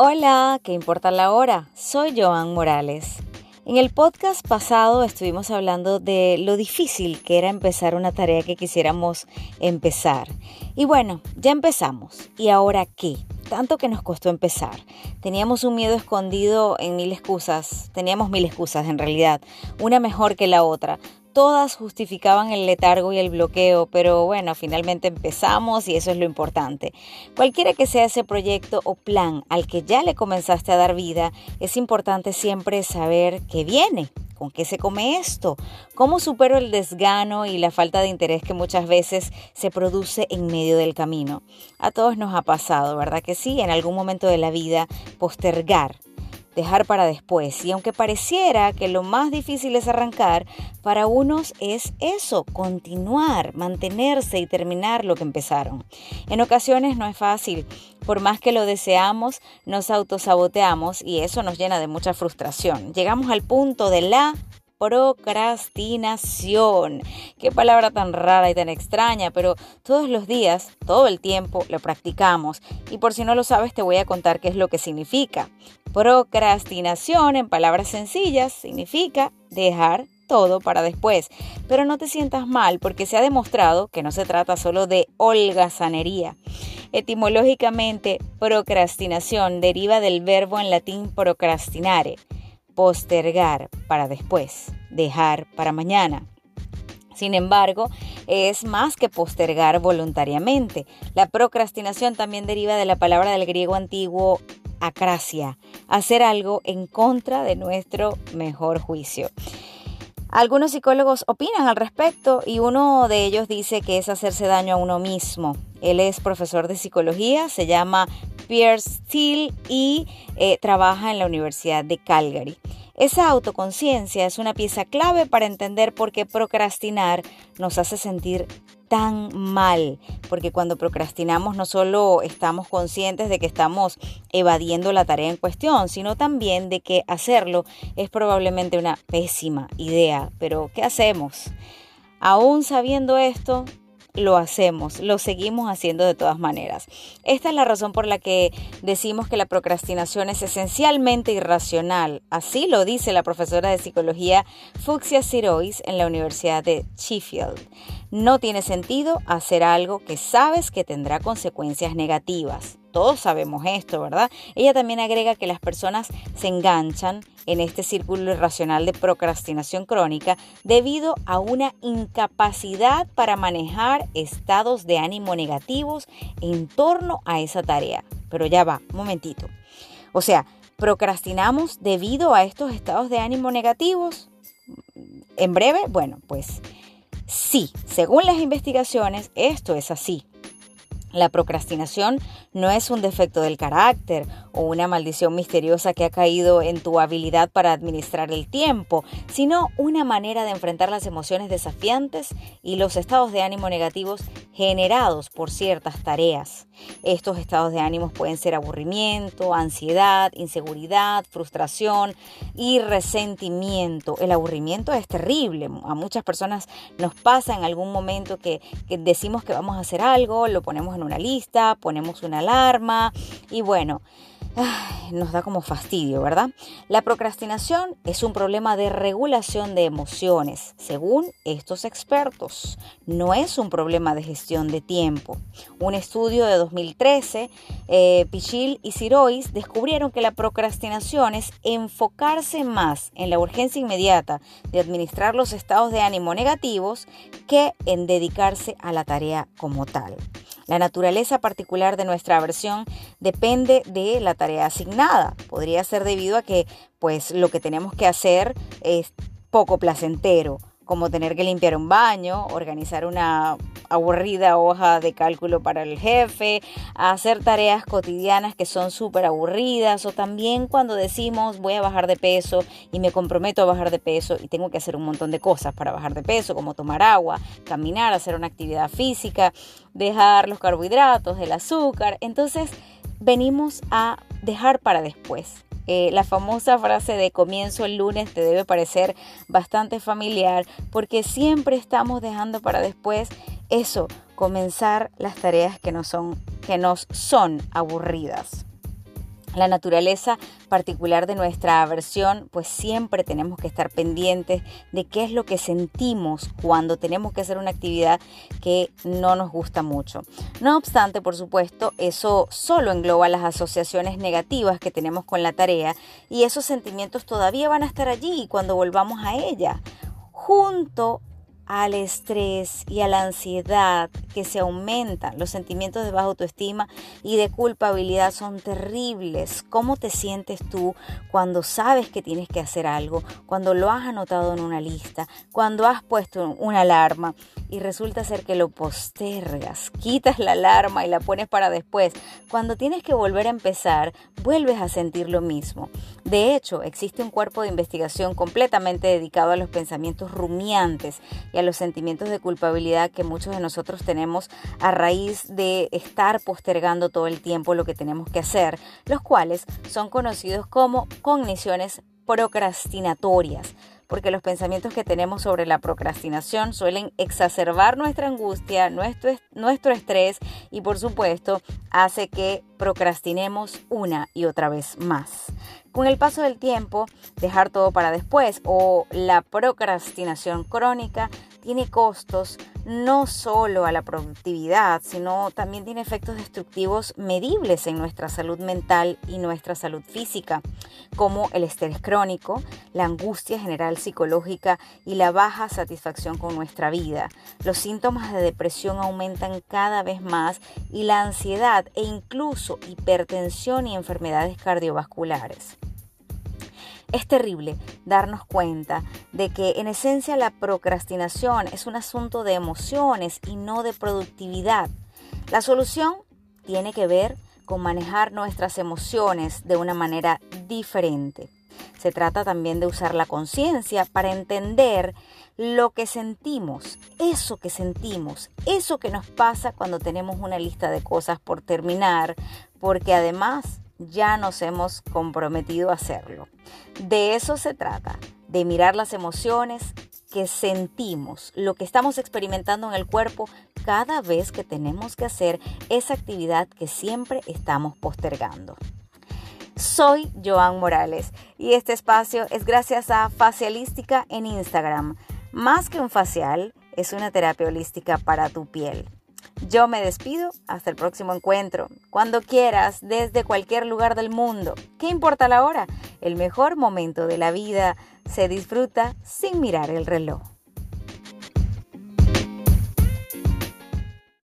Hola, ¿qué importa la hora? Soy Joan Morales. En el podcast pasado estuvimos hablando de lo difícil que era empezar una tarea que quisiéramos empezar. Y bueno, ya empezamos. ¿Y ahora qué? Tanto que nos costó empezar. Teníamos un miedo escondido en mil excusas. Teníamos mil excusas en realidad. Una mejor que la otra todas justificaban el letargo y el bloqueo, pero bueno, finalmente empezamos y eso es lo importante. Cualquiera que sea ese proyecto o plan al que ya le comenzaste a dar vida, es importante siempre saber qué viene, ¿Con qué se come esto? ¿Cómo supero el desgano y la falta de interés que muchas veces se produce en medio del camino? A todos nos ha pasado, ¿verdad que sí? En algún momento de la vida, postergar dejar para después. Y aunque pareciera que lo más difícil es arrancar, para unos es eso, continuar, mantenerse y terminar lo que empezaron. En ocasiones no es fácil. Por más que lo deseamos, nos autosaboteamos y eso nos llena de mucha frustración. Llegamos al punto de la procrastinación. Qué palabra tan rara y tan extraña, pero todos los días, todo el tiempo, lo practicamos. Y por si no lo sabes, te voy a contar qué es lo que significa. Procrastinación, en palabras sencillas, significa dejar todo para después. Pero no te sientas mal porque se ha demostrado que no se trata solo de holgazanería. Etimológicamente, procrastinación deriva del verbo en latín procrastinare, postergar para después, dejar para mañana. Sin embargo, es más que postergar voluntariamente. La procrastinación también deriva de la palabra del griego antiguo acracia, hacer algo en contra de nuestro mejor juicio. Algunos psicólogos opinan al respecto y uno de ellos dice que es hacerse daño a uno mismo. Él es profesor de psicología, se llama Pierre Steele y eh, trabaja en la Universidad de Calgary. Esa autoconciencia es una pieza clave para entender por qué procrastinar nos hace sentir tan mal, porque cuando procrastinamos no solo estamos conscientes de que estamos evadiendo la tarea en cuestión, sino también de que hacerlo es probablemente una pésima idea. Pero, ¿qué hacemos? Aún sabiendo esto, lo hacemos, lo seguimos haciendo de todas maneras. Esta es la razón por la que decimos que la procrastinación es esencialmente irracional. Así lo dice la profesora de psicología Fuxia Sirois en la Universidad de Sheffield. No tiene sentido hacer algo que sabes que tendrá consecuencias negativas. Todos sabemos esto, ¿verdad? Ella también agrega que las personas se enganchan en este círculo irracional de procrastinación crónica debido a una incapacidad para manejar estados de ánimo negativos en torno a esa tarea. Pero ya va, un momentito. O sea, procrastinamos debido a estos estados de ánimo negativos. En breve, bueno, pues Sí, según las investigaciones, esto es así. La procrastinación no es un defecto del carácter o una maldición misteriosa que ha caído en tu habilidad para administrar el tiempo, sino una manera de enfrentar las emociones desafiantes y los estados de ánimo negativos generados por ciertas tareas. Estos estados de ánimo pueden ser aburrimiento, ansiedad, inseguridad, frustración y resentimiento. El aburrimiento es terrible. A muchas personas nos pasa en algún momento que, que decimos que vamos a hacer algo, lo ponemos en una lista, ponemos una alarma y bueno, nos da como fastidio, ¿verdad? La procrastinación es un problema de regulación de emociones, según estos expertos. No es un problema de gestión de tiempo. Un estudio de 2013, eh, Pichil y Sirois descubrieron que la procrastinación es enfocarse más en la urgencia inmediata de administrar los estados de ánimo negativos que en dedicarse a la tarea como tal. La naturaleza particular de nuestra aversión depende de la tarea asignada. Podría ser debido a que pues lo que tenemos que hacer es poco placentero como tener que limpiar un baño, organizar una aburrida hoja de cálculo para el jefe, hacer tareas cotidianas que son súper aburridas o también cuando decimos voy a bajar de peso y me comprometo a bajar de peso y tengo que hacer un montón de cosas para bajar de peso, como tomar agua, caminar, hacer una actividad física, dejar los carbohidratos, el azúcar. Entonces venimos a dejar para después eh, la famosa frase de comienzo el lunes te debe parecer bastante familiar porque siempre estamos dejando para después eso, comenzar las tareas que son, que nos son aburridas. La naturaleza particular de nuestra aversión, pues siempre tenemos que estar pendientes de qué es lo que sentimos cuando tenemos que hacer una actividad que no nos gusta mucho. No obstante, por supuesto, eso solo engloba las asociaciones negativas que tenemos con la tarea y esos sentimientos todavía van a estar allí cuando volvamos a ella, junto al estrés y a la ansiedad que se aumentan. Los sentimientos de baja autoestima y de culpabilidad son terribles. ¿Cómo te sientes tú cuando sabes que tienes que hacer algo? Cuando lo has anotado en una lista, cuando has puesto una alarma y resulta ser que lo postergas, quitas la alarma y la pones para después. Cuando tienes que volver a empezar, vuelves a sentir lo mismo. De hecho, existe un cuerpo de investigación completamente dedicado a los pensamientos rumiantes a los sentimientos de culpabilidad que muchos de nosotros tenemos a raíz de estar postergando todo el tiempo lo que tenemos que hacer, los cuales son conocidos como cogniciones procrastinatorias porque los pensamientos que tenemos sobre la procrastinación suelen exacerbar nuestra angustia, nuestro, nuestro estrés y por supuesto hace que procrastinemos una y otra vez más. Con el paso del tiempo, dejar todo para después o la procrastinación crónica tiene costos no solo a la productividad, sino también tiene efectos destructivos medibles en nuestra salud mental y nuestra salud física, como el estrés crónico, la angustia general psicológica y la baja satisfacción con nuestra vida. Los síntomas de depresión aumentan cada vez más y la ansiedad e incluso hipertensión y enfermedades cardiovasculares. Es terrible darnos cuenta de que en esencia la procrastinación es un asunto de emociones y no de productividad. La solución tiene que ver con manejar nuestras emociones de una manera diferente. Se trata también de usar la conciencia para entender lo que sentimos, eso que sentimos, eso que nos pasa cuando tenemos una lista de cosas por terminar, porque además ya nos hemos comprometido a hacerlo. De eso se trata, de mirar las emociones que sentimos, lo que estamos experimentando en el cuerpo cada vez que tenemos que hacer esa actividad que siempre estamos postergando. Soy Joan Morales y este espacio es gracias a Facialística en Instagram. Más que un facial, es una terapia holística para tu piel. Yo me despido, hasta el próximo encuentro, cuando quieras, desde cualquier lugar del mundo. ¿Qué importa la hora? El mejor momento de la vida se disfruta sin mirar el reloj.